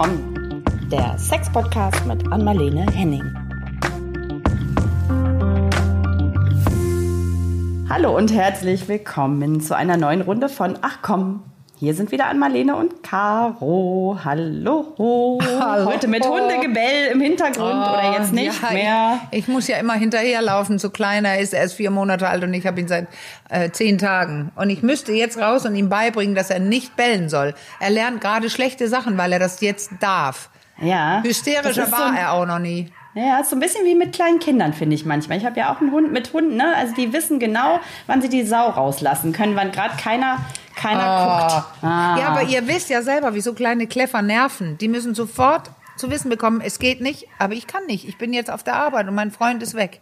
Komm, der Sex-Podcast mit Anmalene Henning. Hallo und herzlich willkommen zu einer neuen Runde von Ach komm, hier sind wieder Anmalene und Caro. Hallo. Hallo. Heute mit Hundegebell im Hintergrund Oh, oder jetzt nicht ja, mehr. Ich, ich muss ja immer hinterherlaufen. So kleiner ist er ist vier Monate alt und ich habe ihn seit äh, zehn Tagen. Und ich müsste jetzt raus und ihm beibringen, dass er nicht bellen soll. Er lernt gerade schlechte Sachen, weil er das jetzt darf. Ja. Hysterischer war so, er auch noch nie. Ja, ist so ein bisschen wie mit kleinen Kindern, finde ich manchmal. Ich habe ja auch einen Hund mit Hunden, ne? Also die wissen genau, wann sie die Sau rauslassen können, wann gerade keiner, keiner guckt. Ah. Ja, aber ihr wisst ja selber, wie so kleine Kleffer nerven. Die müssen sofort zu wissen bekommen, es geht nicht, aber ich kann nicht. Ich bin jetzt auf der Arbeit und mein Freund ist weg.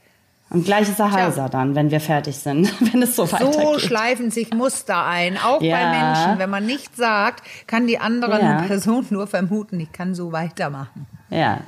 Und gleich ist er heiser dann, wenn wir fertig sind, wenn es so, So weitergeht. schleifen sich Muster ein, auch Ja. bei Menschen. Wenn man nichts sagt, kann die andere Ja. Person nur vermuten, ich kann so weitermachen. Ja,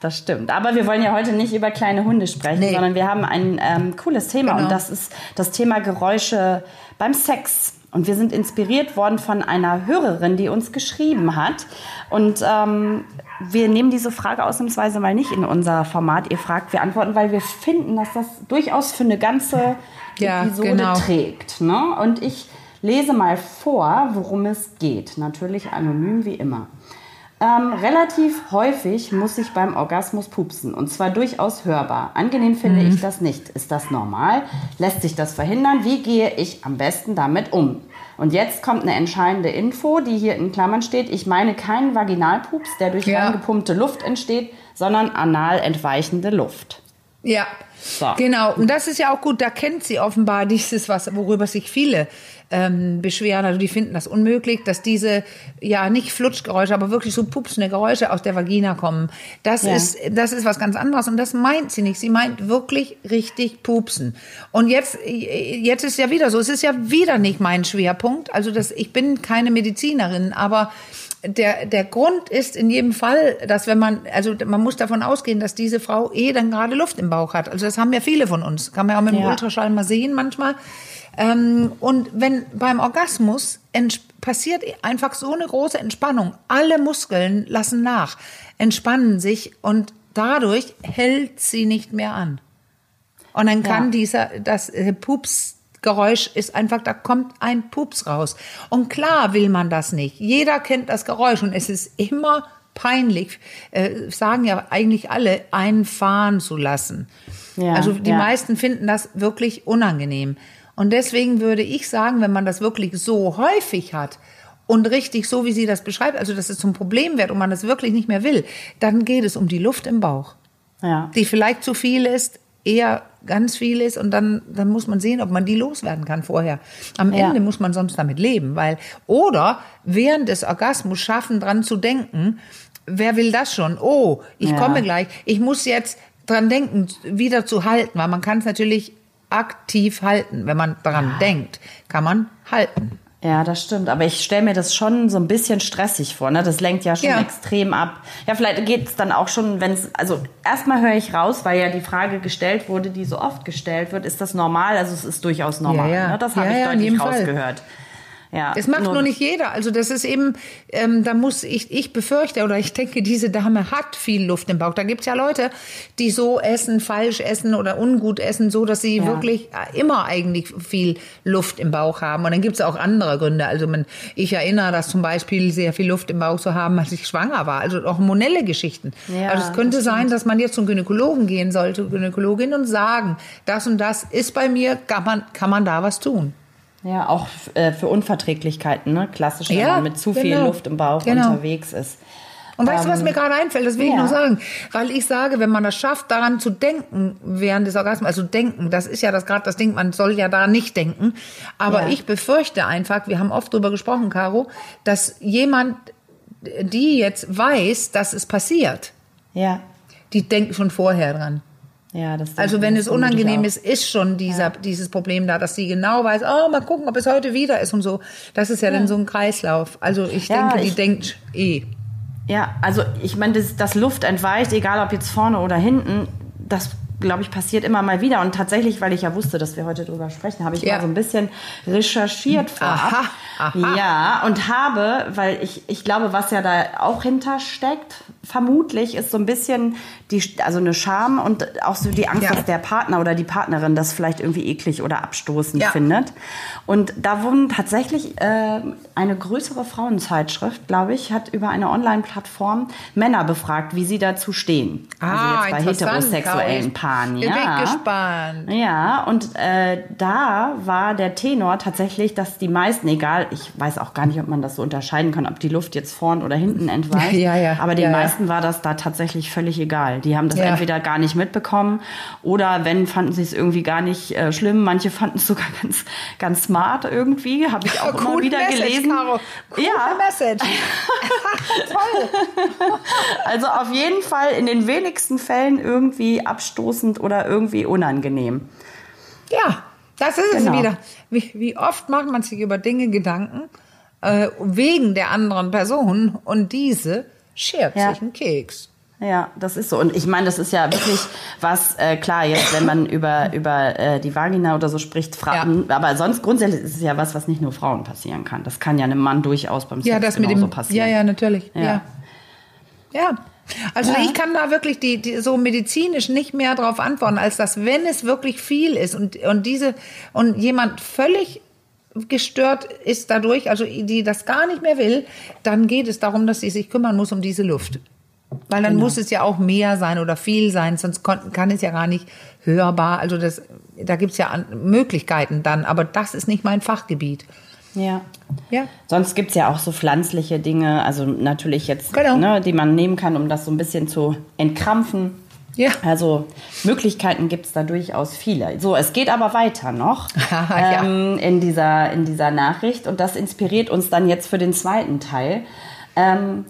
das stimmt. Aber wir wollen ja heute nicht über kleine Hunde sprechen, Nee. sondern wir haben ein ähm, cooles Thema Genau. und das ist das Thema Geräusche beim Sex. Und wir sind inspiriert worden von einer Hörerin, die uns geschrieben hat. Und ähm, wir nehmen diese Frage ausnahmsweise mal nicht in unser Format. Ihr fragt, wir antworten, weil wir finden, dass das durchaus für eine ganze Ja, Episode genau. trägt. Ne? Und ich lese mal vor, worum es geht. Natürlich anonym wie immer. Ähm, relativ häufig muss ich beim Orgasmus pupsen und zwar durchaus hörbar. Angenehm finde Mhm. ich das nicht. Ist das normal? Lässt sich das verhindern? Wie gehe ich am besten damit um? Und jetzt kommt eine entscheidende Info, die hier in Klammern steht. Ich meine keinen Vaginalpups, der durch Ja. reingepumpte Luft entsteht, sondern anal entweichende Luft. Ja, So. genau. Und das ist ja auch gut. Da kennt sie offenbar dieses, was, worüber sich viele ähm, beschweren. Also die finden das unmöglich, dass diese, ja, nicht Flutschgeräusche, aber wirklich so pupsende Geräusche aus der Vagina kommen. Das Ja. ist, das ist was ganz anderes. Und das meint sie nicht. Sie meint wirklich richtig pupsen. Und jetzt, jetzt ist ja wieder so. Es ist ja wieder nicht mein Schwerpunkt. Also das, ich bin keine Medizinerin, aber der, der Grund ist in jedem Fall, dass wenn man, also man muss davon ausgehen, dass diese Frau eh dann gerade Luft im Bauch hat. Also das haben ja viele von uns. Kann man ja auch mit dem Ja. Ultraschall mal sehen manchmal. Ähm, und wenn beim Orgasmus passiert einfach so eine große Entspannung. Alle Muskeln lassen nach, entspannen sich und dadurch hält sie nicht mehr an. Und dann kann Ja. dieser, das äh, Pupsgeräusch ist einfach, da kommt ein Pups raus. Und klar will man das nicht. Jeder kennt das Geräusch und es ist immer peinlich, äh, sagen ja eigentlich alle, einen fahren zu lassen. Ja, also die ja. meisten finden das wirklich unangenehm. Und deswegen würde ich sagen, wenn man das wirklich so häufig hat und richtig so, wie sie das beschreibt, also dass es zum Problem wird und man das wirklich nicht mehr will, dann geht es um die Luft im Bauch Ja. die vielleicht zu viel ist, eher ganz viel ist und dann, dann muss man sehen, ob man die loswerden kann vorher. Am Ja. Ende muss man sonst damit leben, weil, oder während des Orgasmus schaffen, dran zu denken, wer will das schon? Oh, ich Ja. komme gleich, ich muss jetzt dran denken, wieder zu halten, weil man kann es natürlich aktiv halten. Wenn man dran denkt, kann man halten. Ja, das stimmt. Aber ich stelle mir das schon so ein bisschen stressig vor. Ne? Das lenkt ja schon Ja. extrem ab. Ja, vielleicht geht es dann auch schon, wenn es. Also, erstmal höre ich raus, weil ja die Frage gestellt wurde, die so oft gestellt wird: Ist das normal? Also, es ist durchaus normal. Ja, ja. Ne? Das habe ich deutlich jedem Fall. Ja, Das macht nur, nicht jeder. Also das ist eben, ähm, da muss ich, ich befürchte oder ich denke, diese Dame hat viel Luft im Bauch. Da gibt's ja Leute, die so essen, falsch essen oder ungut essen, so dass sie Ja. wirklich äh, immer eigentlich viel Luft im Bauch haben. Und dann gibt's auch andere Gründe. Also man, ich erinnere, dass zum Beispiel sehr viel Luft im Bauch zu haben, als ich schwanger war. Also auch hormonelle Geschichten. Ja, also es könnte das sein, dass man jetzt zum Gynäkologen gehen sollte, Gynäkologin und sagen, das und das ist bei mir, kann man, kann man da was tun. Ja, auch äh, für Unverträglichkeiten, ne? Klassisch, wenn Ja, man mit zu viel genau. Luft im Bauch Genau. unterwegs ist. Und weißt du, was Ähm, mir gerade einfällt? Das will ich ja. noch sagen. Weil ich sage, wenn man das schafft, daran zu denken während des Orgasmus, also denken, das ist ja das gerade das Ding, man soll ja da nicht denken. Aber Ja. ich befürchte einfach, wir haben oft drüber gesprochen, Caro, dass jemand, die jetzt weiß, dass es passiert, Ja, die denkt schon vorher dran. Ja, das Also wenn es unangenehm ist, ist schon dieser, dieses Problem da, dass sie genau weiß, oh, mal gucken, ob es heute wieder ist und so. Das ist ja, dann so ein Kreislauf. Also ich Ja, denke, die ich- denkt eh. Ja, also ich meine, das, das Luft entweicht, egal ob jetzt vorne oder hinten, das glaube ich, passiert immer mal wieder. Und tatsächlich, weil ich ja wusste, dass wir heute drüber sprechen, habe ich Ja. mal so ein bisschen recherchiert vorab. Aha, aha. Ja, und habe, weil ich, ich glaube, was ja da auch hintersteckt, vermutlich ist so ein bisschen die, also eine Scham und auch so die Angst, Ja. dass der Partner oder die Partnerin das vielleicht irgendwie eklig oder abstoßend Ja. findet. Und da wurden tatsächlich äh, eine größere Frauenzeitschrift, glaube ich, hat über eine Online-Plattform Männer befragt, wie sie dazu stehen. Ah, also jetzt bei interessant, heterosexuellen Claudia. Bin Ja. gespannt. Ja, und äh, da war der Tenor tatsächlich, dass die meisten, egal, ich weiß auch gar nicht, ob man das so unterscheiden kann, ob die Luft jetzt vorn oder hinten entweicht, Ja, ja, aber den ja, ja. meisten war das da tatsächlich völlig egal. Die haben das Ja. entweder gar nicht mitbekommen oder wenn, fanden sie es irgendwie gar nicht äh, schlimm. Manche fanden es sogar ganz, ganz smart irgendwie, habe ich auch immer wieder Message, gelesen. Caro. Cool Ja. Message. Toll. Also auf jeden Fall in den wenigsten Fällen irgendwie abstoßend oder irgendwie unangenehm. Ja, das ist Genau. es wieder. Wie, wie oft macht man sich über Dinge Gedanken äh, wegen der anderen Person und diese schert Ja. sich einen Keks. Ja, das ist so. Und ich meine, das ist ja wirklich was, äh, klar, jetzt, wenn man über, über äh, die Vagina oder so spricht, Frauen, aber sonst grundsätzlich ist es ja was, was nicht nur Frauen passieren kann. Das kann ja einem Mann durchaus beim Sex Ja, das mit dem. passieren. Ja, ja, natürlich. Ja. Ja. Ja. Also Ja. ich kann da wirklich die, die so medizinisch nicht mehr drauf antworten, als dass wenn es wirklich viel ist und, und diese und jemand völlig gestört ist dadurch, also die das gar nicht mehr will, dann geht es darum, dass sie sich kümmern muss um diese Luft. Weil dann Genau. muss es ja auch mehr sein oder viel sein, sonst kann es ja gar nicht hörbar. Also das, da gibt's ja an, Möglichkeiten dann, aber das ist nicht mein Fachgebiet. Ja. Ja. Sonst gibt's ja auch so pflanzliche Dinge, also natürlich jetzt, Genau. ne, die man nehmen kann, um das so ein bisschen zu entkrampfen. Ja. Also Möglichkeiten gibt's da durchaus viele. So, es geht aber weiter noch Ja. ähm, in, dieser, in dieser Nachricht und das inspiriert uns dann jetzt für den zweiten Teil. Ähm,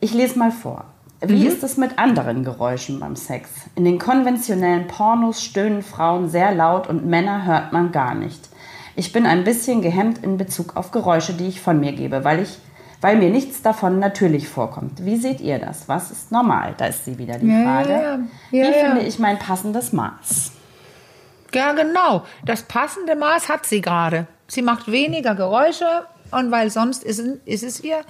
ich lese mal vor. Wie ist es mit anderen Geräuschen beim Sex? In den konventionellen Pornos stöhnen Frauen sehr laut und Männer hört man gar nicht. Ich bin ein bisschen gehemmt in Bezug auf Geräusche, die ich von mir gebe, weil ich weil mir nichts davon natürlich vorkommt. Wie seht ihr das? Was ist normal? Da ist sie wieder die Ja, Frage. ja, ja. Wie finde ich mein passendes Maß? Ja, genau. Das passende Maß hat sie gerade. Sie macht weniger Geräusche und weil sonst ist, es- ist es ihr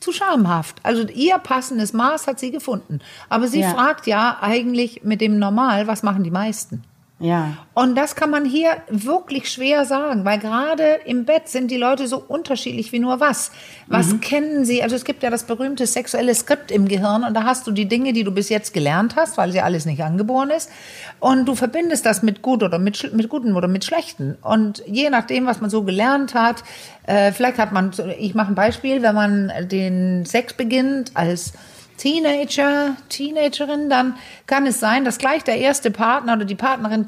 zu schamhaft. Also ihr passendes Maß hat sie gefunden. Aber sie fragt ja eigentlich mit dem Normal, was machen die meisten? Ja. Und das kann man hier wirklich schwer sagen, weil gerade im Bett sind die Leute so unterschiedlich wie nur was. Was kennen sie? Also es gibt ja das berühmte sexuelle Skript im Gehirn und da hast du die Dinge, die du bis jetzt gelernt hast, weil sie alles nicht angeboren ist. Und du verbindest das mit gut oder mit, mit guten oder mit schlechten. Und je nachdem, was man so gelernt hat, äh, vielleicht hat man, ich mache ein Beispiel, wenn man den Sex beginnt als Teenager, Teenagerin, dann kann es sein, dass gleich der erste Partner oder die Partnerin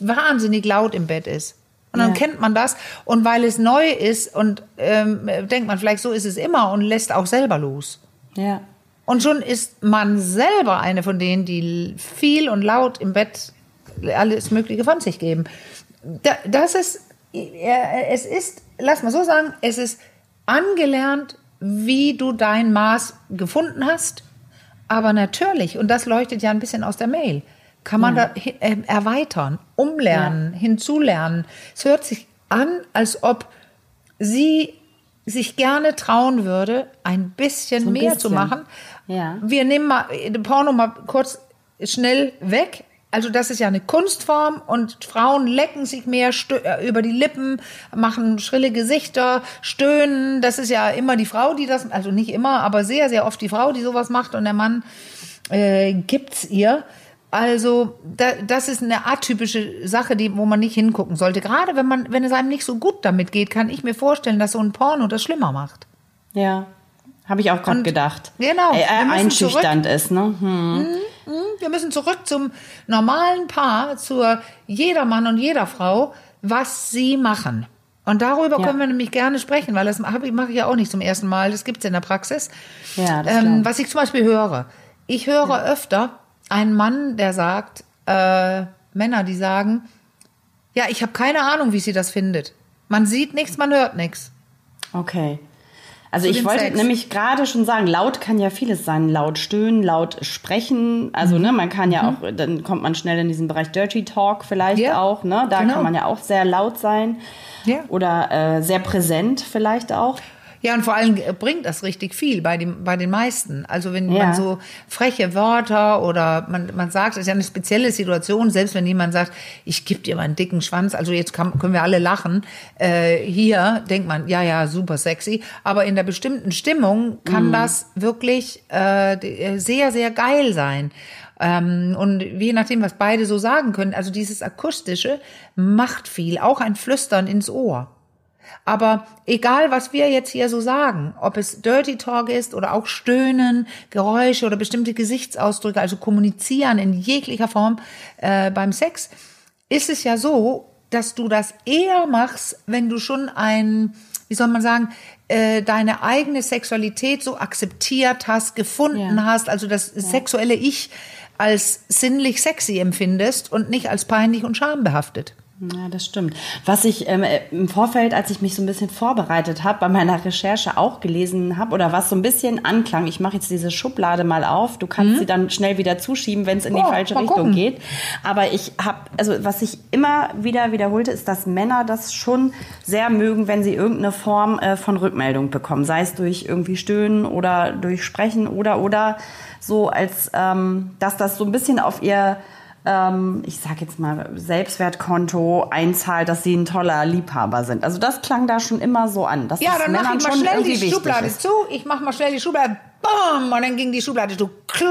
wahnsinnig laut im Bett ist. Und dann Ja. kennt man das. Und weil es neu ist und ähm, denkt man vielleicht, so ist es immer und lässt auch selber los. Ja. Und schon ist man selber eine von denen, die viel und laut im Bett alles Mögliche von sich geben. Da- Das ist, es ist, lass mal so sagen, es ist angelernt, wie du dein Maß gefunden hast. Aber natürlich, und das leuchtet ja ein bisschen aus der Mail, kann man da hi- äh, erweitern, umlernen, hinzulernen. Es hört sich an, als ob sie sich gerne trauen würde, ein bisschen So ein mehr bisschen. zu machen. Ja. Wir nehmen mal den Porno mal kurz schnell weg. Also das ist ja eine Kunstform und Frauen lecken sich mehr äh, über die Lippen, machen schrille Gesichter, stöhnen. Das ist ja immer die Frau, die das, also nicht immer, aber sehr, sehr oft die Frau, die sowas macht und der Mann äh, gibt's ihr. Also da, das ist eine atypische Sache, die, wo man nicht hingucken sollte. Gerade wenn man, wenn es einem nicht so gut damit geht, kann ich mir vorstellen, dass so ein Porno das schlimmer macht. Ja. Habe ich auch gerade gedacht. Genau. Äh, Wir äh, müssen einschüchternd ist, ne? Hm. Wir müssen zurück zum normalen Paar, zur jeder Mann und jeder Frau, was sie machen. Und darüber Ja. können wir nämlich gerne sprechen, weil das mache ich, ja auch nicht zum ersten Mal. Das gibt's in der Praxis. Ja, das ähm, was ich zum Beispiel höre. Ich höre öfter einen Mann, der sagt, äh, Männer, die sagen, ja, ich habe keine Ahnung, wie sie das findet. Man sieht nichts, man hört nichts. Okay. Also ich wollte Sex? nämlich gerade schon sagen, laut kann ja vieles sein. Laut stöhnen, laut sprechen. Also ne, man kann ja auch, dann kommt man schnell in diesen Bereich Dirty Talk vielleicht Ja, auch. Ne? Da genau. kann man ja auch sehr laut sein. Ja. Oder äh, sehr präsent vielleicht auch. Ja, und vor allem bringt das richtig viel bei, dem, bei den meisten. Also wenn Ja. man so freche Wörter oder man, man sagt, es ist ja eine spezielle Situation, selbst wenn jemand sagt, ich gebe dir mal einen dicken Schwanz, also jetzt kann, können wir alle lachen. Äh, hier denkt man, ja, ja, super sexy. Aber in der bestimmten Stimmung kann das wirklich äh, sehr, sehr geil sein. Ähm, und je nachdem, was beide so sagen können, also dieses Akustische macht viel, auch ein Flüstern ins Ohr. Aber egal, was wir jetzt hier so sagen, ob es Dirty Talk ist oder auch Stöhnen, Geräusche oder bestimmte Gesichtsausdrücke, also kommunizieren in jeglicher Form äh, beim Sex, ist es ja so, dass du das eher machst, wenn du schon ein, wie soll man sagen, äh, deine eigene Sexualität so akzeptiert hast, gefunden Ja. hast, also das sexuelle Ich als sinnlich sexy empfindest und nicht als peinlich und schambehaftet. Ja, das stimmt. Was ich ähm, äh, im Vorfeld, als ich mich so ein bisschen vorbereitet habe, bei meiner Recherche auch gelesen habe oder was so ein bisschen anklang, ich mache jetzt diese Schublade mal auf, du kannst sie dann schnell wieder zuschieben, wenn es in die Oh, falsche mal Richtung gucken. geht. Aber ich habe, also was ich immer wieder wiederholte, ist, dass Männer das schon sehr mögen, wenn sie irgendeine Form äh, von Rückmeldung bekommen, sei es durch irgendwie Stöhnen oder durch Sprechen oder oder so, als ähm, dass das so ein bisschen auf ihr ähm, ich sag jetzt mal, Selbstwertkonto einzahlt, dass sie ein toller Liebhaber sind. Also das klang da schon immer so an. Dass Ja, das dann mach Männern ich mal schnell die Schublade ist. zu. Ich mach mal schnell die Schublade. Bam! Und dann ging die Schublade so klang,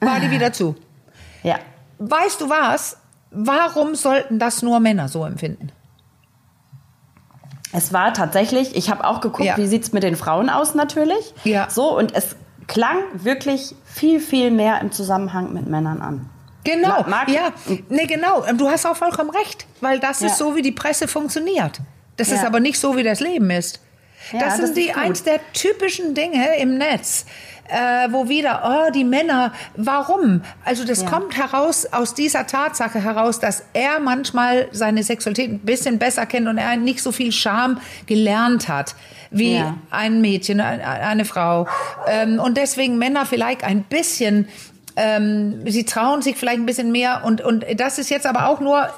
war die wieder zu. Ja. Weißt du was? Warum sollten das nur Männer so empfinden? Es war tatsächlich, ich habe auch geguckt, Ja. wie sieht's mit den Frauen aus natürlich. Ja. So, und es klang wirklich viel, viel mehr im Zusammenhang mit Männern an. Genau, Ma- mag- ja, nee, genau. Du hast auch vollkommen recht, weil das Ja. ist so, wie die Presse funktioniert. Das ist Ja. aber nicht so, wie das Leben ist. Ja, das sind das die ist gut. eins der typischen Dinge im Netz, äh, wo wieder, oh, die Männer, warum? Also das Ja. kommt heraus aus dieser Tatsache heraus, dass er manchmal seine Sexualität ein bisschen besser kennt und er nicht so viel Scham gelernt hat wie Ja. ein Mädchen, ein- eine Frau. Ähm, und deswegen Männer vielleicht ein bisschen ähm, sie trauen sich vielleicht ein bisschen mehr und, und das ist jetzt aber auch nur,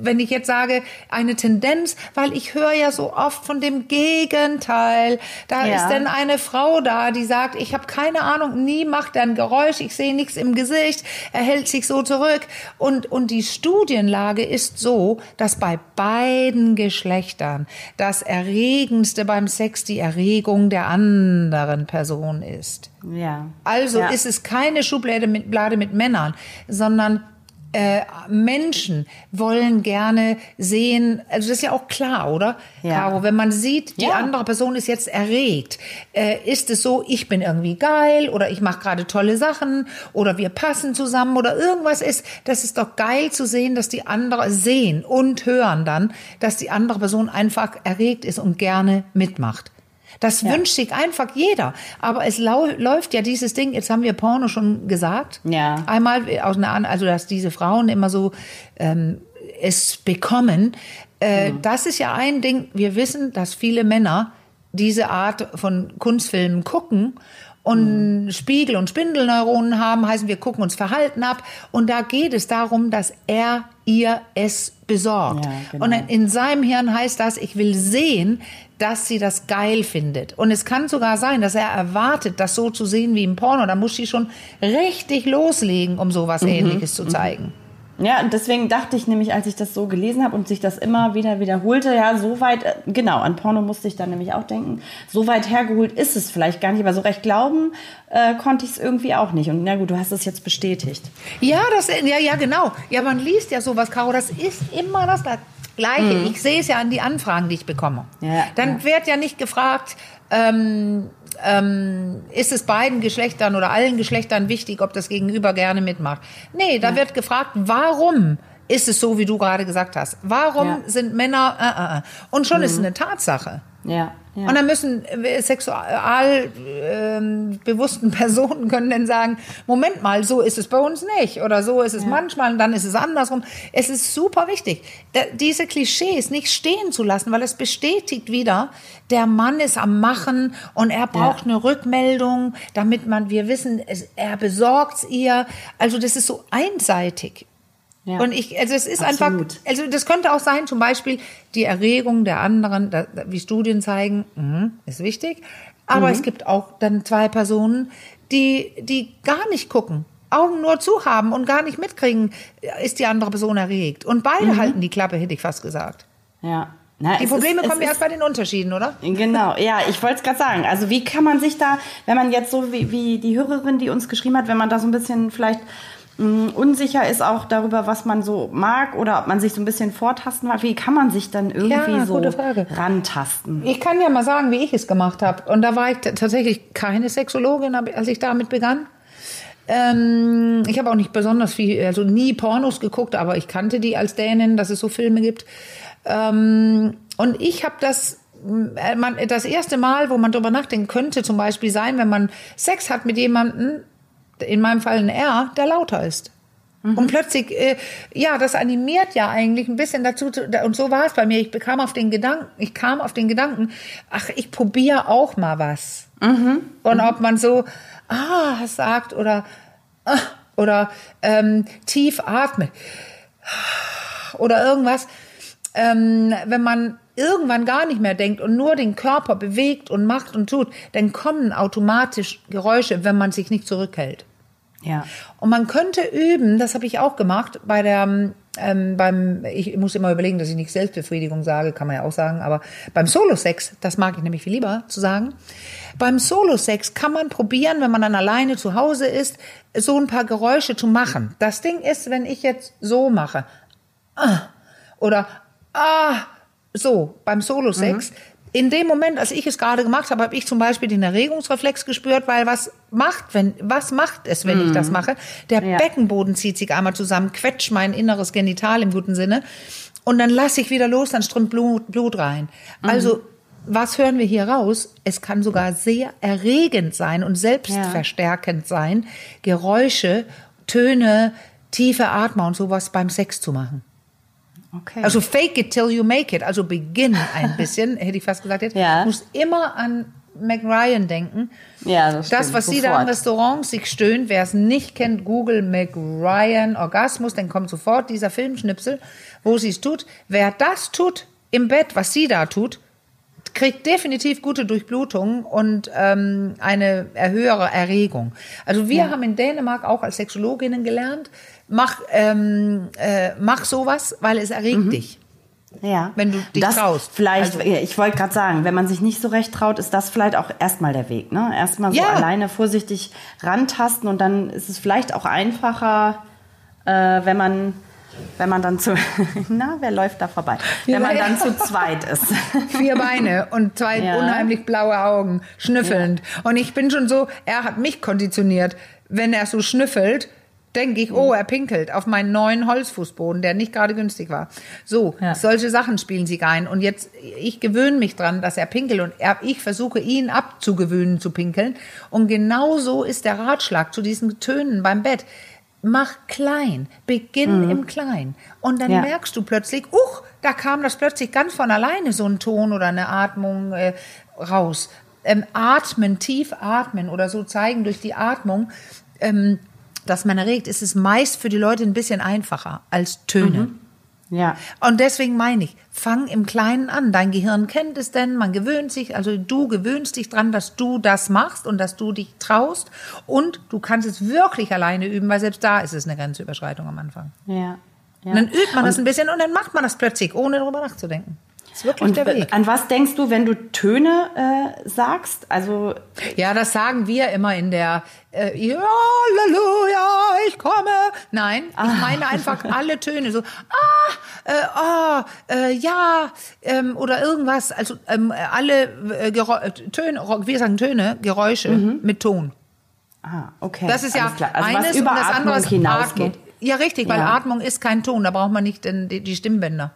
wenn ich jetzt sage, eine Tendenz, weil ich höre ja so oft von dem Gegenteil. Da Ja. ist denn eine Frau da, die sagt, ich habe keine Ahnung, nie macht er ein Geräusch, ich sehe nichts im Gesicht, er hält sich so zurück. Und, und die Studienlage ist so, dass bei beiden Geschlechtern das Erregendste beim Sex die Erregung der anderen Person ist. Ja. Also ja. ist es keine Schublade mit, mit Männern, sondern äh, Menschen wollen gerne sehen, also das ist ja auch klar, oder? Ja. Caro, wenn man sieht, die Ja. andere Person ist jetzt erregt, äh, ist es so, ich bin irgendwie geil oder ich mache gerade tolle Sachen oder wir passen zusammen oder irgendwas ist, das ist doch geil zu sehen, dass die andere sehen und hören dann, dass die andere Person einfach erregt ist und gerne mitmacht. Das wünscht sich einfach jeder. Aber es läuft ja dieses Ding, jetzt haben wir Porno schon gesagt. Ja. Einmal aus einer, also dass diese Frauen immer so ähm, es bekommen. Äh, Das ist ja ein Ding. Wir wissen, dass viele Männer diese Art von Kunstfilmen gucken und Spiegel- und Spindelneuronen haben, heißen wir gucken uns Verhalten ab. Und da geht es darum, dass er ihr es besorgt. Ja, genau. Und in seinem Hirn heißt das, ich will sehen, dass sie das geil findet. Und es kann sogar sein, dass er erwartet, das so zu sehen wie im Porno. Da muss sie schon richtig loslegen, um sowas Mhm. Ähnliches zu zeigen. Ja, und deswegen dachte ich nämlich, als ich das so gelesen habe und sich das immer wieder wiederholte, ja, so weit, äh, genau, an Porno musste ich dann nämlich auch denken, so weit hergeholt ist es vielleicht gar nicht, aber so recht glauben äh, konnte ich es irgendwie auch nicht. Und na gut, du hast es jetzt bestätigt. Ja, das, ja, ja, genau. Ja, man liest ja sowas, Caro. Das ist immer das Gleiche. Ich sehe es ja an die Anfragen, die ich bekomme. Mhm. Ja, Dann ja. wird ja nicht gefragt, ähm, ähm, ist es beiden Geschlechtern oder allen Geschlechtern wichtig, ob das Gegenüber gerne mitmacht. Nee, da wird gefragt, warum ist es so, wie du gerade gesagt hast? Warum Ja. sind Männer, äh, äh, äh. und schon ist es eine Tatsache. Ja. Ja. Und dann müssen äh, sexual ähm, bewussten Personen können dann sagen, Moment mal, so ist es bei uns nicht oder so ist es manchmal und dann ist es andersrum. Es ist super wichtig, da, diese Klischees nicht stehen zu lassen, weil es bestätigt wieder, der Mann ist am Machen und er braucht Ja. eine Rückmeldung, damit man, wir wissen, es, er besorgt's ihr. Also das ist so einseitig. Ja. Und ich, also es ist Absolut. einfach, also das könnte auch sein, zum Beispiel die Erregung der anderen, da, wie Studien zeigen, mhm, ist wichtig. Aber es gibt auch dann zwei Personen, die, die gar nicht gucken, Augen nur zu haben und gar nicht mitkriegen, ist die andere Person erregt. Und beide halten die Klappe, hätte ich fast gesagt. ja. Na, Die Probleme ist, kommen ist, erst bei den Unterschieden, oder? Genau, ja, ich wollte es gerade sagen. Also wie kann man sich da, wenn man jetzt so wie, wie die Hörerin, die uns geschrieben hat, wenn man da so ein bisschen vielleicht mh, unsicher ist auch darüber, was man so mag oder ob man sich so ein bisschen vortasten mag, wie kann man sich dann irgendwie Ja, so rantasten? Ich kann ja mal sagen, wie ich es gemacht habe. Und da war ich tatsächlich keine Sexologin, als ich damit begann. Ähm, ich habe auch nicht besonders viel, also nie Pornos geguckt, aber ich kannte die als Dänin, dass es so Filme gibt. Ähm, und ich habe das, äh, man, das erste Mal, wo man drüber nachdenken könnte, zum Beispiel sein, wenn man Sex hat mit jemandem, in meinem Fall ein R, der lauter ist. Und plötzlich, äh, ja, das animiert ja eigentlich ein bisschen dazu. Zu, und so war es bei mir. Ich bekam auf den Gedanken, ich kam auf den Gedanken, ach, ich probiere auch mal was. Und ob man so, ah, sagt oder, ah, oder ähm, tief atmet oder irgendwas, ähm, wenn man irgendwann gar nicht mehr denkt und nur den Körper bewegt und macht und tut, dann kommen automatisch Geräusche, wenn man sich nicht zurückhält. Ja. Und man könnte üben, das habe ich auch gemacht, bei der, ähm, beim, ich muss immer überlegen, dass ich nicht Selbstbefriedigung sage, kann man ja auch sagen, aber beim Solo-Sex, das mag ich nämlich viel lieber zu sagen, beim Solo-Sex kann man probieren, wenn man dann alleine zu Hause ist, so ein paar Geräusche zu machen. Das Ding ist, wenn ich jetzt so mache, ah, oder ah, so beim Solo-Sex. In dem Moment, als ich es gerade gemacht habe, habe ich zum Beispiel den Erregungsreflex gespürt, weil was macht, wenn, was macht es, wenn ich das mache? Der Ja. Beckenboden zieht sich einmal zusammen, quetscht mein inneres Genital im guten Sinne und dann lasse ich wieder los, dann strömt Blut, Blut rein. Also, was hören wir hier raus? Es kann sogar sehr erregend sein und selbstverstärkend sein, Geräusche, Töne, tiefe Atmer und sowas beim Sex zu machen. Okay. Also fake it till you make it. Also beginn ein bisschen, hätte ich fast gesagt. Jetzt. Ja. Du musst immer an Meg Ryan denken. Ja, das Das, was sie da im sofort. Restaurant sich stöhnt, wer es nicht kennt, Google Meg Ryan Orgasmus, dann kommt sofort dieser Filmschnipsel, wo sie es tut. Wer das tut im Bett, was sie da tut, kriegt definitiv gute Durchblutung und ähm, eine höhere Erregung. Also wir haben in Dänemark auch als Sexologinnen gelernt, mach, ähm, äh, mach sowas, weil es erregt dich. Ja. Wenn du dich das traust. Vielleicht, Also- ja, ich wollte gerade sagen, wenn man sich nicht so recht traut, ist das vielleicht auch erstmal der Weg. Ne? Erstmal so Ja. alleine vorsichtig rantasten und dann ist es vielleicht auch einfacher, äh, wenn man wenn man dann zu, na, wer läuft da vorbei? Wenn man dann zu zweit ist. Vier Beine und zwei Ja. unheimlich blaue Augen, schnüffelnd. Und ich bin schon so, er hat mich konditioniert. Wenn er so schnüffelt, denke ich, oh, er pinkelt auf meinen neuen Holzfußboden, der nicht gerade günstig war. So, Ja. solche Sachen spielen sich ein. Und jetzt, ich gewöhne mich dran, dass er pinkelt und er, ich versuche ihn abzugewöhnen zu pinkeln. Und genau so ist der Ratschlag zu diesen Tönen beim Bett. Mach klein, beginn im Klein. Und dann Ja. merkst du plötzlich, uch, da kam das plötzlich ganz von alleine, so ein Ton oder eine Atmung äh, raus. Ähm, atmen, tief atmen oder so zeigen durch die Atmung, ähm, dass man erregt, ist es meist für die Leute ein bisschen einfacher als Töne. Ja. Und deswegen meine ich, fang im Kleinen an. Dein Gehirn kennt es denn, man gewöhnt sich, also du gewöhnst dich dran, dass du das machst und dass du dich traust. Und du kannst es wirklich alleine üben, weil selbst da ist es eine Grenzüberschreitung am Anfang. Ja. ja. Und dann übt man das ein bisschen und dann macht man das plötzlich, ohne darüber nachzudenken. Das ist wirklich Und der Weg. an was denkst du, wenn du Töne äh, sagst? Also Ja, das sagen wir immer in der äh, ja, Halleluja, ich komme. Nein, ich meine einfach alle Töne so ah, äh, ah, äh, ja ähm, oder irgendwas. Also ähm, alle äh, äh, Töne, wir sagen Töne, Geräusche mit Ton. ah, okay. Das ist ja also eines was über und das andere hinausgeht. Atmung. Ja, richtig, weil Ja. Atmung ist kein Ton, da braucht man nicht den, die, die Stimmbänder.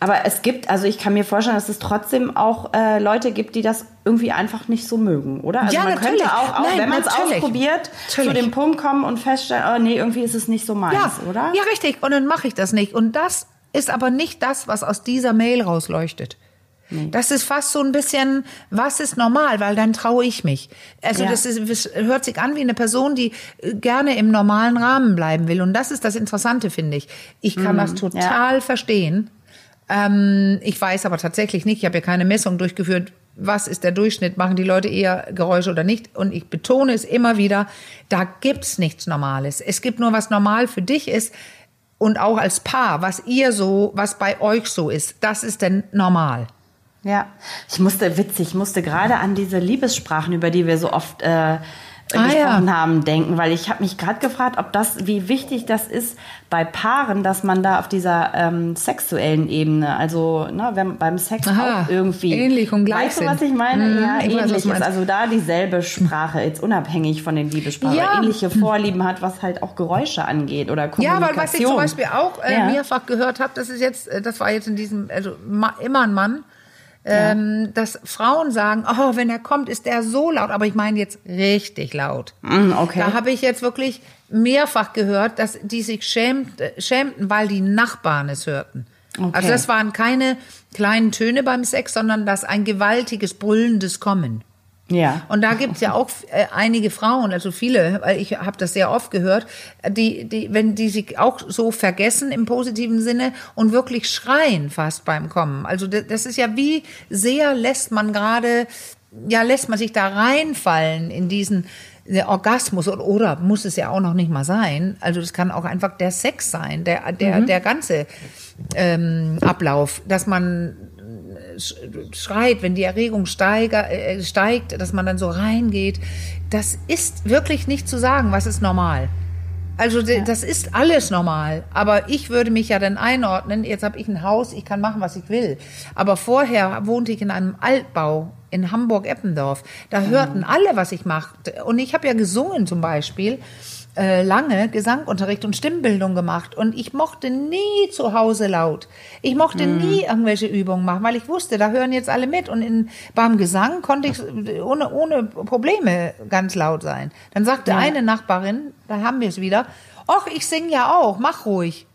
Aber es gibt, also ich kann mir vorstellen, dass es trotzdem auch äh, Leute gibt, die das irgendwie einfach nicht so mögen, oder? Also Ja, man natürlich. könnte auch, auch Nein, wenn man es natürlich. ausprobiert, zu Natürlich. dem Punkt kommen und feststellen, oh nee, irgendwie ist es nicht so meins, Ja, oder? ja, richtig. Und dann mache ich das nicht. Und das ist aber nicht das, was aus dieser Mail rausleuchtet. Das ist fast so ein bisschen, was ist normal, weil dann traue ich mich. Also Ja. das, ist, das hört sich an wie eine Person, die äh, gerne im normalen Rahmen bleiben will. Und das ist das Interessante, finde ich. Ich kann das total verstehen. Ähm, ich weiß aber tatsächlich nicht, ich habe ja keine Messung durchgeführt, was ist der Durchschnitt, machen die Leute eher Geräusche oder nicht. Und ich betone es immer wieder, da gibt's nichts Normales. Es gibt nur, was normal für dich ist und auch als Paar, was ihr so, was bei euch so ist. Das ist denn normal. Ja, ich musste, witzig, ich musste gerade an diese Liebessprachen, über die wir so oft äh, gesprochen haben, denken, weil ich habe mich gerade gefragt, ob das, wie wichtig das ist bei Paaren, dass man da auf dieser ähm, sexuellen Ebene, also ne, wenn beim Sex Aha, auch irgendwie ähnlich und gleich Weißt du, was ich meine? Mhm, ja, ich weiß, ähnlich du ist. Also da dieselbe Sprache, jetzt unabhängig von den Liebessprachen, Ja. ähnliche Vorlieben hat, was halt auch Geräusche angeht oder Ja, Kommunikation. weil was ich zum Beispiel auch äh, Ja. mehrfach gehört habe, das ist jetzt, äh, das war jetzt in diesem, also immer ein Mann, ähm, dass Frauen sagen, oh, wenn er kommt, ist der so laut, aber ich meine jetzt richtig laut. Mm, okay. Da habe ich jetzt wirklich mehrfach gehört, dass die sich schämt, äh, schämten, weil die Nachbarn es hörten. Okay. Also das waren keine kleinen Töne beim Sex, sondern das ein gewaltiges, brüllendes Kommen. Ja. Und da gibt's ja auch äh, einige Frauen, also viele, weil ich habe das sehr oft gehört, die, die, wenn die sich auch so vergessen im positiven Sinne und wirklich schreien fast beim Kommen. Also das, ist ja wie sehr lässt man gerade, ja lässt man sich da reinfallen in diesen der Orgasmus oder, oder muss es ja auch noch nicht mal sein. Also das kann auch einfach der Sex sein, der der der ganze ähm, Ablauf, dass man schreit, wenn die Erregung steiger, äh, steigt, dass man dann so reingeht. Das ist wirklich nicht zu sagen, was ist normal. Also de- das ist alles normal. Aber ich würde mich ja dann einordnen, jetzt habe ich ein Haus, ich kann machen, was ich will. Aber vorher wohnte ich in einem Altbau in Hamburg-Eppendorf. Da hörten alle, was ich machte. Und ich habe ja gesungen zum Beispiel äh, lange Gesangunterricht und Stimmbildung gemacht und ich mochte nie zu Hause laut. Ich mochte nie irgendwelche Übungen machen, weil ich wusste, da hören jetzt alle mit und in, beim Gesang konnte ich ohne, ohne Probleme ganz laut sein. Dann sagte eine Nachbarin, da haben wir es wieder, ach, ich singe ja auch, mach ruhig.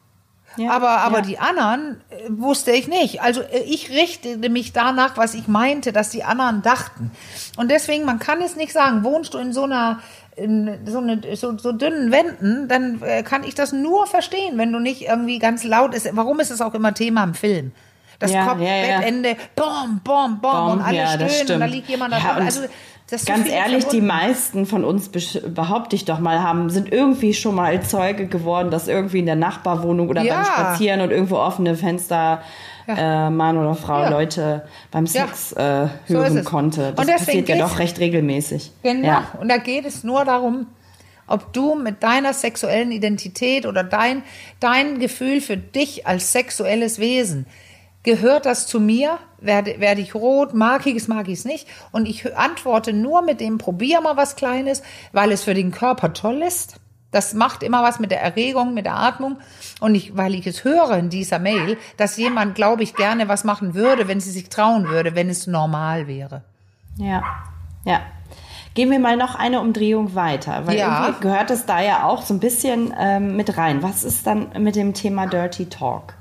Ja, aber aber ja. die anderen äh, wusste ich nicht. Also äh, ich richtete mich danach, was ich meinte, dass die anderen dachten. Und deswegen, man kann es nicht sagen, wohnst du in so einer in so, eine, so, so dünnen Wänden, dann äh, kann ich das nur verstehen, wenn du nicht irgendwie ganz laut ist. Warum ist es auch immer Thema im Film? Das Ja, Kopf, ja, ja. Bettende, bom, bom, bom, und alle ja, stöhnen und da liegt jemand da Ja, Also so Ganz ehrlich, die meisten von uns, behaupte ich doch mal, haben, sind irgendwie schon mal Zeuge geworden, dass irgendwie in der Nachbarwohnung oder Ja. beim Spazieren und irgendwo offene Fenster äh, Mann oder Frau Ja. Leute beim Ja. Sex äh, So hören es. konnte. Das passiert ja doch recht regelmäßig. Genau. Ja. Und da geht es nur darum, ob du mit deiner sexuellen Identität oder dein, dein Gefühl für dich als sexuelles Wesen, gehört das zu mir? Werde, werde ich rot? Mag ich es, mag ich es nicht? Und ich antworte nur mit dem, probier mal was Kleines, weil es für den Körper toll ist. Das macht immer was mit der Erregung, mit der Atmung. Und ich, weil ich es höre in dieser Mail, dass jemand, glaube ich, gerne was machen würde, wenn sie sich trauen würde, wenn es normal wäre. Ja, ja. Gehen wir mal noch eine Umdrehung weiter, weil Ja. irgendwie gehört es da ja auch so ein bisschen ähm, mit rein. Was ist dann mit dem Thema Dirty Talk?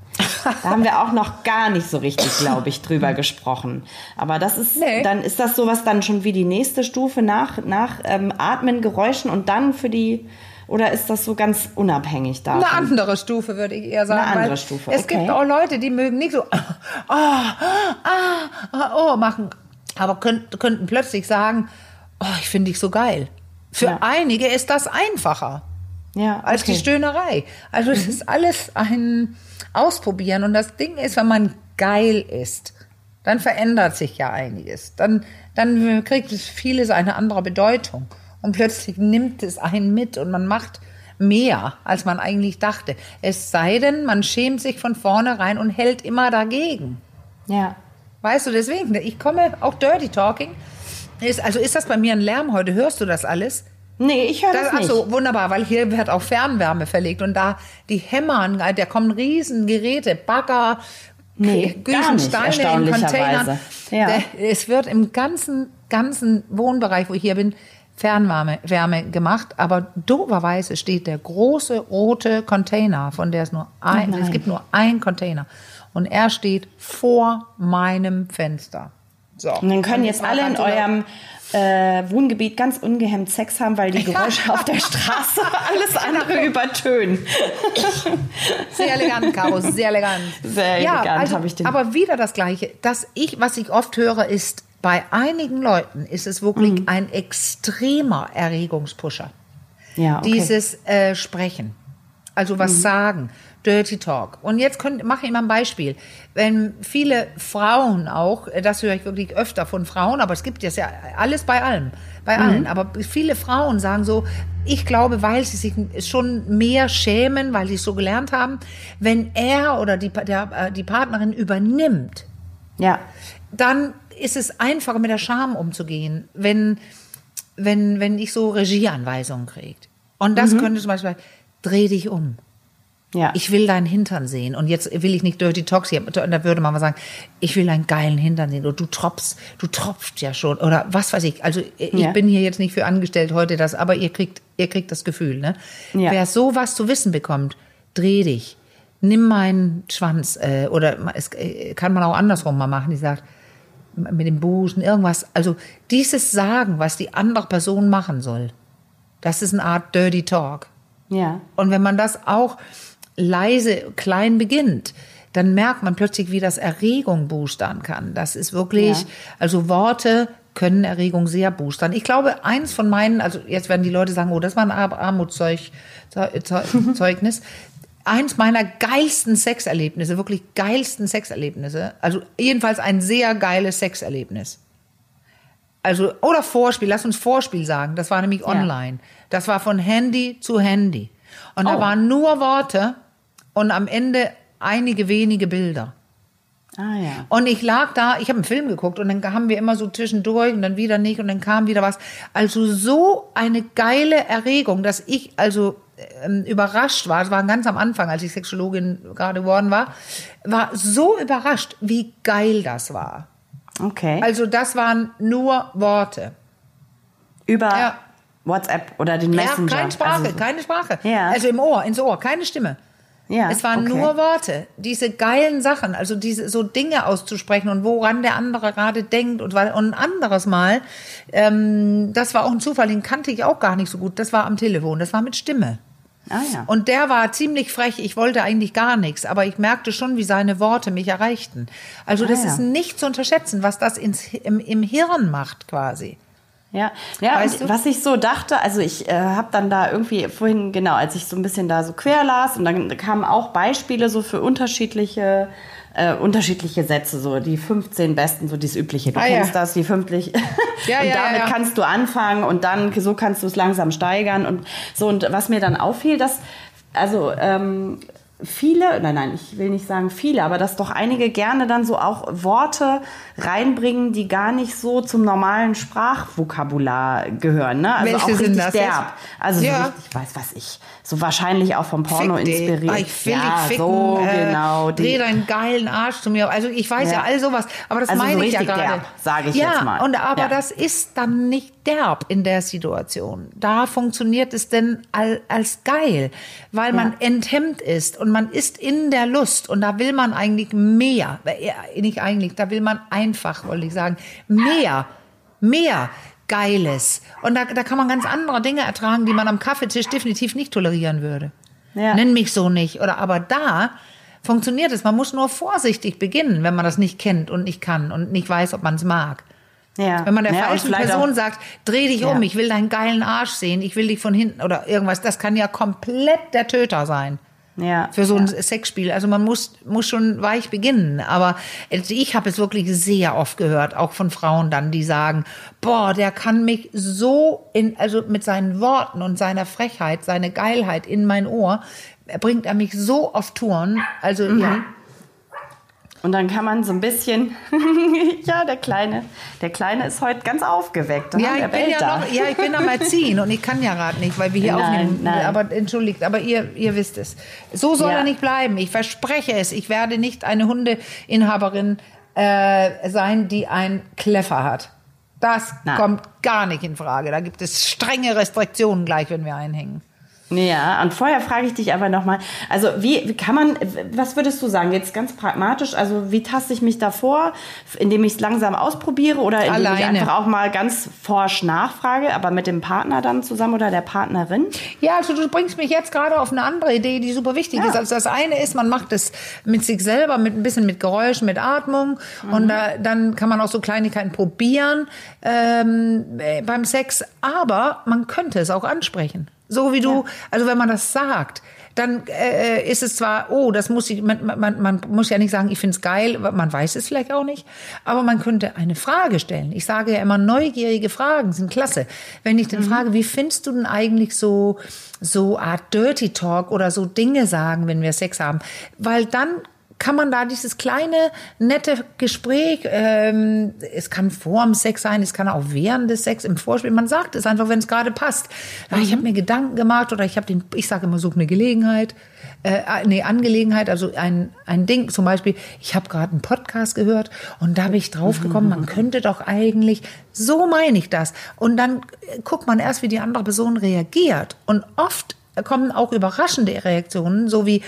Da haben wir auch noch gar nicht so richtig, glaube ich, drüber gesprochen. Aber das ist, Nee. dann ist das sowas dann schon wie die nächste Stufe nach, nach ähm, Atmen, Geräuschen und dann für die, oder ist das so ganz unabhängig davon? Eine andere Stufe, würde ich eher sagen. Eine andere Stufe, Es okay. gibt auch Leute, die mögen nicht so ah, ah, ah, oh machen, aber könnt, könnten plötzlich sagen, oh, ich finde dich so geil. Für Ja. einige ist das einfacher ja, als die okay. Stöhnerei. Also es ist alles ein Ausprobieren. Und das Ding ist, wenn man geil ist, dann verändert sich ja einiges. Dann, dann kriegt es vieles eine andere Bedeutung. Und plötzlich nimmt es einen mit und man macht mehr, als man eigentlich dachte. Es sei denn, man schämt sich von vornherein und hält immer dagegen. Ja. Weißt du, deswegen, ich komme, auch Dirty Talking, ist, also ist das bei mir ein Lärm heute? Hörst du das alles? Nee, ich höre das, Das, nicht. so, wunderbar, weil hier wird auch Fernwärme verlegt und da die hämmern, da kommen riesen Geräte, Bagger, Nee, gar nicht, Steine in Containern. Ja. Es wird im ganzen, ganzen Wohnbereich, wo ich hier bin, Fernwärme Wärme gemacht, aber doverweise steht der große rote Container, von der es nur ein, nein. es gibt nur ein Container und er steht vor meinem Fenster. So. Und dann können Und jetzt alle in eurem äh, Wohngebiet ganz ungehemmt Sex haben, weil die Geräusche auf der Straße alles andere übertönen. Sehr elegant, Caro, sehr elegant. Sehr elegant, habe ich den- Aber wieder das Gleiche. Das ich, was ich oft höre, ist, bei einigen Leuten ist es wirklich Mhm. ein extremer Erregungspusher. Ja, okay. Dieses äh, Sprechen. Also was Mhm. sagen. Dirty Talk. Und jetzt könnt, mache ich mal ein Beispiel. Wenn viele Frauen auch, äh, das höre ich wirklich öfter von Frauen, aber es gibt jetzt ja alles bei allem, bei Mhm. allen. Aber viele Frauen sagen so, ich glaube, weil sie sich schon mehr schämen, weil sie es so gelernt haben, wenn er oder die, der, äh, die Partnerin übernimmt, ja. dann ist es einfacher mit der Scham umzugehen, wenn, wenn, wenn ich so Regieanweisungen kriege. Und das könnte zum Beispiel, dreh dich um. Ja. Ich will deinen Hintern sehen. Und jetzt will ich nicht Dirty Talks hier. Da würde man mal sagen, ich will deinen geilen Hintern sehen. Oder du tropfst, du tropfst ja schon. Oder was weiß ich. Also ich Ja. bin hier jetzt nicht für angestellt heute das, aber ihr kriegt, ihr kriegt das Gefühl, ne? Ja. Wer sowas zu wissen bekommt, dreh dich. Nimm meinen Schwanz. Äh, oder es äh, kann man auch andersrum mal machen. Die sagt, mit dem Busen, irgendwas. Also dieses Sagen, was die andere Person machen soll, das ist eine Art Dirty Talk. Ja. Und wenn man das auch leise, klein beginnt, dann merkt man plötzlich, wie das Erregung boostern kann. Das ist wirklich, Ja. also Worte können Erregung sehr boostern. Ich glaube, eins von meinen, also jetzt werden die Leute sagen, oh, das war ein Ar- Eins meiner geilsten Sexerlebnisse, wirklich geilsten Sexerlebnisse, also jedenfalls ein sehr geiles Sexerlebnis. Also, oder Vorspiel, lass uns Vorspiel sagen. Das war nämlich online. Das war von Handy zu Handy. Und da Oh. waren nur Worte und am Ende einige wenige Bilder. Ah ja. Und ich lag da, ich habe einen Film geguckt und dann haben wir immer so zwischendurch und dann wieder nicht und dann kam wieder was. Also so eine geile Erregung, dass ich also überrascht war. Das war ganz am Anfang, als ich Sexologin gerade geworden war, war so überrascht, wie geil das war. Okay. Also das waren nur Worte. Über Ja. WhatsApp oder den Messenger. Ja, keine Sprache, Also so- keine Sprache. Ja. Also im Ohr, ins Ohr, keine Stimme. Ja, es waren okay. nur Worte. Diese geilen Sachen, also diese so Dinge auszusprechen und woran der andere gerade denkt und, weil- und ein anderes Mal, ähm, das war auch ein Zufall, den kannte ich auch gar nicht so gut. Das war am Telefon, das war mit Stimme. Ah ja. Und der war ziemlich frech. Ich wollte eigentlich gar nichts, aber ich merkte schon, wie seine Worte mich erreichten. Also das Ah, ja. ist nicht zu unterschätzen, was das ins, im, im Hirn macht quasi. Ja, ja Weißt du? was ich so dachte, also ich äh, habe dann da irgendwie vorhin, genau, als ich so ein bisschen da so quer las und dann kamen auch Beispiele so für unterschiedliche, äh, unterschiedliche Sätze, so die 15 besten, so dieses übliche. Du Ah, ja. kennst das, die 50. Ja, und ja, damit ja, ja. kannst du anfangen und dann so kannst du es langsam steigern und so. Und was mir dann auffiel, dass, also, ähm, viele, nein, nein, ich will nicht sagen viele, aber dass doch einige gerne dann so auch Worte reinbringen, die gar nicht so zum normalen Sprachvokabular gehören. Ne? Also Welche auch sind richtig das jetzt? derb. Also Ja. so richtig, weiß was ich, so wahrscheinlich auch vom Porno Fick inspiriert. Ah, Ich will ja, dich ficken. so äh, genau. Dreh Die, deinen geilen Arsch zu mir. Also ich weiß ja, Ja. all sowas. Aber das Also so meine ich ja gerade. derb, sage ich ja, jetzt mal. Und aber das ist dann nicht derb in der Situation. Da funktioniert es denn als geil, weil man enthemmt ist und man ist in der Lust und da will man eigentlich mehr. Äh, Nicht eigentlich, da will man einfach, wollte ich sagen, mehr, mehr. Geiles. Und da, da kann man ganz andere Dinge ertragen, die man am Kaffeetisch definitiv nicht tolerieren würde. Ja. Nenn mich so nicht. Oder aber da funktioniert es. Man muss nur vorsichtig beginnen, wenn man das nicht kennt und nicht kann und nicht weiß, ob man es mag. Ja. Wenn man der Ja, und falschen Person sagt, dreh dich um, Ja. ich will deinen geilen Arsch sehen, ich will dich von hinten oder irgendwas, das kann ja komplett der Töter sein. Ja. Für so ein Sexspiel. Also man muss, muss schon weich beginnen. Aber ich habe es wirklich sehr oft gehört, auch von Frauen dann, die sagen, boah, der kann mich so in, also mit seinen Worten und seiner Frechheit, seine Geilheit in mein Ohr, bringt er mich so auf Touren. Also Mhm. ja. Und dann kann man so ein bisschen, ja, der Kleine, der Kleine ist heute ganz aufgeweckt. Ja, ich bin ja, noch, ja, ich bin am Erziehen und ich kann ja gerade nicht, weil wir hier nein, aufnehmen. Nein. Aber entschuldigt, aber ihr, ihr wisst es. So soll ja. er nicht bleiben. Ich verspreche es. Ich werde nicht eine Hundeinhaberin äh, sein, die ein Kleffer hat. Das nein. kommt gar nicht in Frage. Da gibt es strenge Restriktionen gleich, wenn wir einhängen. Ja, und vorher frage ich dich aber nochmal, also wie, kann man, was würdest du sagen, jetzt ganz pragmatisch, also wie taste ich mich davor, indem ich es langsam ausprobiere oder indem Alleine. ich einfach auch mal ganz forsch nachfrage, aber mit dem Partner dann zusammen oder der Partnerin? Ja, also du bringst mich jetzt gerade auf eine andere Idee, die super wichtig ja. ist. Also das eine ist, man macht es mit sich selber, mit ein bisschen mit Geräuschen, mit Atmung mhm. und da, dann kann man auch so Kleinigkeiten probieren ähm, beim Sex, aber man könnte es auch ansprechen. So wie du, ja. also wenn man das sagt, dann äh, ist es zwar, oh, das muss ich, man, man, man muss ja nicht sagen, ich find's geil, man weiß es vielleicht auch nicht, aber man könnte eine Frage stellen. Ich sage ja immer, neugierige Fragen sind klasse. Wenn ich dann mhm. frage, wie findest du denn eigentlich so, so Art Dirty Talk oder so Dinge sagen, wenn wir Sex haben? Weil dann kann man da dieses kleine, nette Gespräch, ähm, es kann vor dem Sex sein, es kann auch während des Sex, im Vorspiel, man sagt es einfach, wenn es gerade passt. Mhm. Ich habe mir Gedanken gemacht oder ich habe den, ich sage immer, such eine Gelegenheit, äh, nee, Angelegenheit, also ein, ein Ding, zum Beispiel, ich habe gerade einen Podcast gehört und da bin ich drauf gekommen, man könnte doch eigentlich, so meine ich das. Und dann guckt man erst, wie die andere Person reagiert. Und oft kommen auch überraschende Reaktionen, so wie,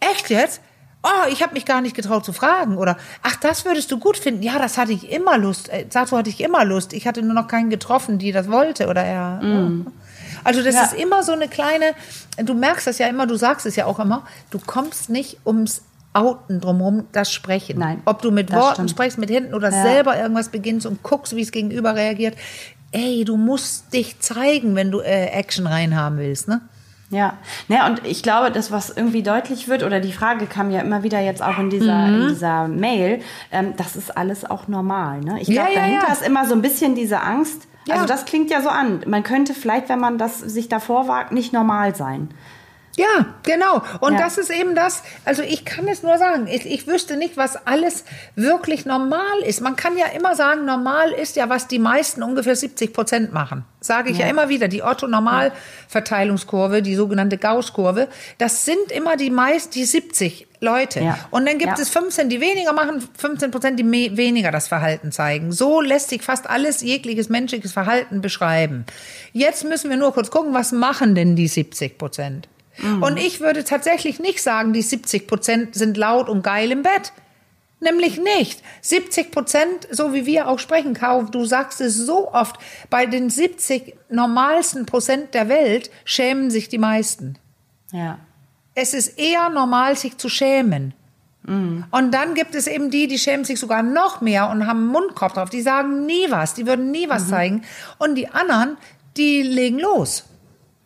echt jetzt? Oh, ich habe mich gar nicht getraut zu fragen oder ach, das würdest du gut finden. Ja, das hatte ich immer Lust. Äh, dazu hatte ich immer Lust. Ich hatte nur noch keinen getroffen, die das wollte oder er. Mm. Also das ja. ist immer so eine kleine, du merkst das ja immer, du sagst es ja auch immer, du kommst nicht ums Outen drumherum, das Sprechen. Nein. Ob du mit Worten stimmt. sprichst, mit Händen oder ja. selber irgendwas beginnst und guckst, wie es gegenüber reagiert. Ey, du musst dich zeigen, wenn du äh, Action reinhaben willst, ne? Ja, naja, und ich glaube, das, was irgendwie deutlich wird, oder die Frage kam ja immer wieder jetzt auch in dieser, mhm. in dieser Mail, ähm, das ist alles auch normal. Ne? Ich glaube, ja, ja, dahinter ja. ist immer so ein bisschen diese Angst. Also das klingt ja so an. Man könnte vielleicht, wenn man das sich davor wagt, nicht normal sein. Ja, genau. Und ja. das ist eben das, also ich kann es nur sagen, ich, ich wüsste nicht, was alles wirklich normal ist. Man kann ja immer sagen, normal ist ja, was die meisten ungefähr 70 Prozent machen. Sage ich ja, ja immer wieder, die Otto-Normal-Verteilungskurve, die sogenannte Gauss-Kurve, das sind immer die meist, die 70 Leute. Ja. Und dann gibt es 15, die weniger machen, 15 Prozent, die weniger das Verhalten zeigen. So lässt sich fast alles jegliches menschliches Verhalten beschreiben. Jetzt müssen wir nur kurz gucken, was machen denn die 70 Prozent? Mhm. Und ich würde tatsächlich nicht sagen, die 70 Prozent sind laut und geil im Bett. Nämlich nicht. 70 Prozent, so wie wir auch sprechen, Kau, du sagst es so oft, bei den 70 normalsten Prozent der Welt schämen sich die meisten. Ja. Es ist eher normal, sich zu schämen. Mhm. Und dann gibt es eben die, die schämen sich sogar noch mehr und haben einen Mundkopf drauf. Die sagen nie was, die würden nie was mhm. zeigen. Und die anderen, die legen los.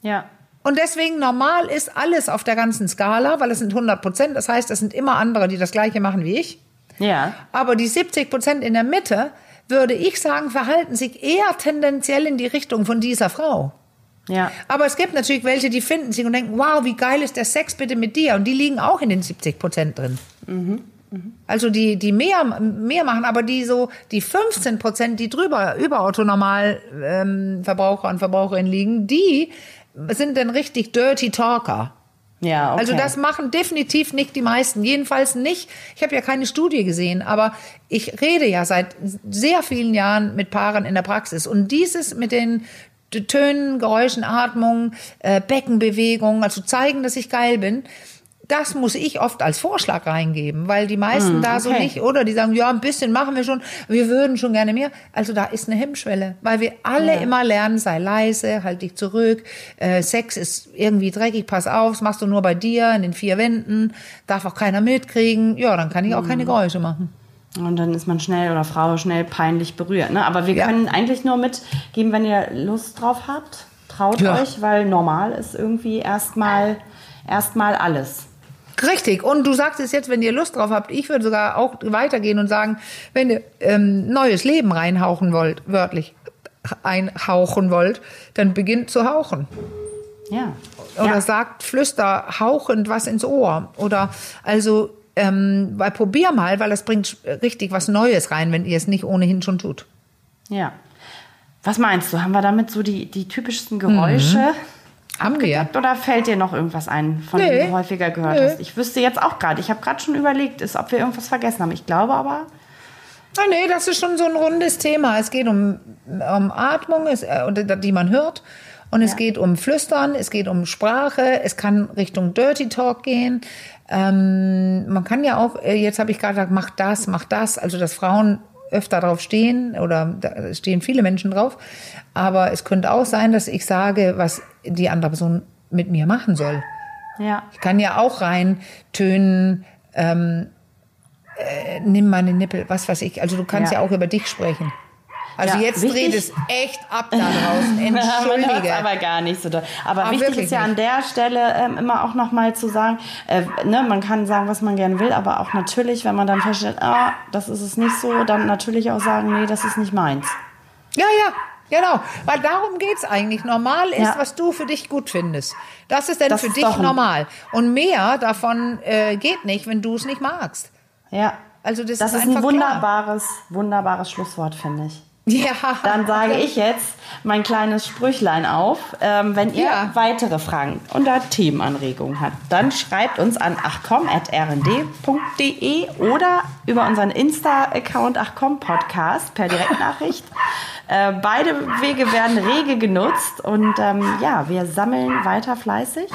Ja. Und deswegen normal ist alles auf der ganzen Skala, weil es sind 100 Prozent. Das heißt, es sind immer andere, die das Gleiche machen wie ich. Ja. Aber die 70 Prozent in der Mitte, würde ich sagen, verhalten sich eher tendenziell in die Richtung von dieser Frau. Ja. Aber es gibt natürlich welche, die finden sich und denken, wow, wie geil ist der Sex bitte mit dir? Und die liegen auch in den 70 Prozent drin. Mhm. Mhm. Also die, die mehr, mehr machen, aber die so, die 15 Prozent, die drüber, über Autonormal ähm, Verbraucher und Verbraucherinnen liegen, die sind denn richtig Dirty Talker. Ja, okay. Also das machen definitiv nicht die meisten. Jedenfalls nicht. Ich habe ja keine Studie gesehen, aber ich rede ja seit sehr vielen Jahren mit Paaren in der Praxis. Und dieses mit den Tönen, Geräuschen, Atmung, äh, Beckenbewegungen, also zeigen, dass ich geil bin, das muss ich oft als Vorschlag reingeben, weil die meisten mm, da okay. so nicht, oder die sagen, ja, ein bisschen machen wir schon, wir würden schon gerne mehr. Also da ist eine Hemmschwelle, weil wir alle ja. immer lernen, sei leise, halt dich zurück, äh, Sex ist irgendwie dreckig, pass auf, das machst du nur bei dir, in den vier Wänden, darf auch keiner mitkriegen, ja, dann kann ich auch mm. keine Geräusche machen. Und dann ist man schnell oder Frau schnell peinlich berührt. Ne? Aber wir ja. können eigentlich nur mitgeben, wenn ihr Lust drauf habt, traut ja. euch, weil normal ist irgendwie erstmal erstmal alles. Richtig. Und du sagst es jetzt, wenn ihr Lust drauf habt, ich würde sogar auch weitergehen und sagen, wenn ihr ähm, neues Leben reinhauchen wollt, wörtlich einhauchen wollt, dann beginnt zu hauchen. Ja. Oder ja. sagt, flüster hauchend was ins Ohr. Oder also Ähm, weil probier mal, weil das bringt richtig was Neues rein, wenn ihr es nicht ohnehin schon tut. Ja. Was meinst du? Haben wir damit so die, die typischsten Geräusche? Mhm. Haben wir. Oder fällt dir noch irgendwas ein, von Nee. dem du häufiger gehört Nee. hast? Ich wüsste jetzt auch gerade, ich habe gerade schon überlegt, ist, ob wir irgendwas vergessen haben. Ich glaube aber, Ah, nee, das ist schon so ein rundes Thema. Es geht um, um Atmung, es, äh, oder die man hört. Und es Ja. geht um Flüstern, es geht um Sprache, es kann Richtung Dirty Talk gehen. Ähm, man kann ja auch, äh, jetzt habe ich gerade gesagt, mach das, mach das, also dass Frauen öfter drauf stehen oder da stehen viele Menschen drauf. Aber es könnte auch sein, dass ich sage, was die andere Person mit mir machen soll. ja. Ich kann ja auch rein tönen, ähm, äh, nimm meine Nippel, was weiß ich. Also du kannst ja, Ja. auch über dich sprechen. Also Ja, jetzt wichtig- dreht es echt ab da draußen. Entschuldige. aber gar nicht so doll. Aber Ah, wichtig ist ja an der Stelle ähm, immer auch nochmal zu sagen, äh, ne, man kann sagen, was man gerne will, aber auch natürlich, wenn man dann feststellt, ah, das ist es nicht so, dann natürlich auch sagen, nee, das ist nicht meins. Ja, ja, genau. Weil darum geht's eigentlich. Normal ist, Ja. was du für dich gut findest. Das ist denn Das für ist dich normal. Und mehr davon äh, geht nicht, wenn du es nicht magst. Ja. Also das, Das ist, ist ein einfach klar. wunderbares, wunderbares Schlusswort, finde ich. Ja. Dann sage ich jetzt mein kleines Sprüchlein auf. Ähm, wenn ihr Ja. weitere Fragen oder Themenanregungen habt, dann schreibt uns an achcom.rnd.de oder über unseren Insta-Account achcom Podcast per Direktnachricht. äh, beide Wege werden rege genutzt und ähm, ja, wir sammeln weiter fleißig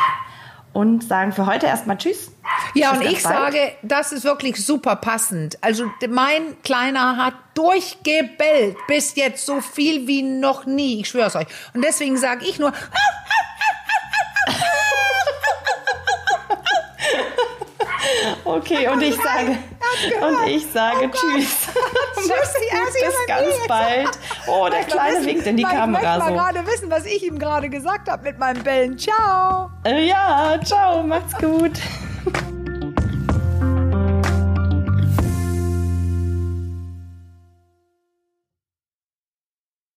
und sagen für heute erstmal Tschüss. Ja, Bis und ich bald. sage, das ist wirklich super passend. Also mein Kleiner hat durchgebellt bis jetzt so viel wie noch nie. Ich schwöre es euch. Und deswegen sage ich nur, Okay, und ich sage, und ich sage Tschüss. Tschüss, die Assi Bis ganz bald. Oh, der Kleine wissen- winkt in die weil Ich möchte Kamera mal so. gerade wissen, was ich ihm gerade gesagt habe mit meinem Bellen. Ciao. Äh, Ja, ciao, macht's gut.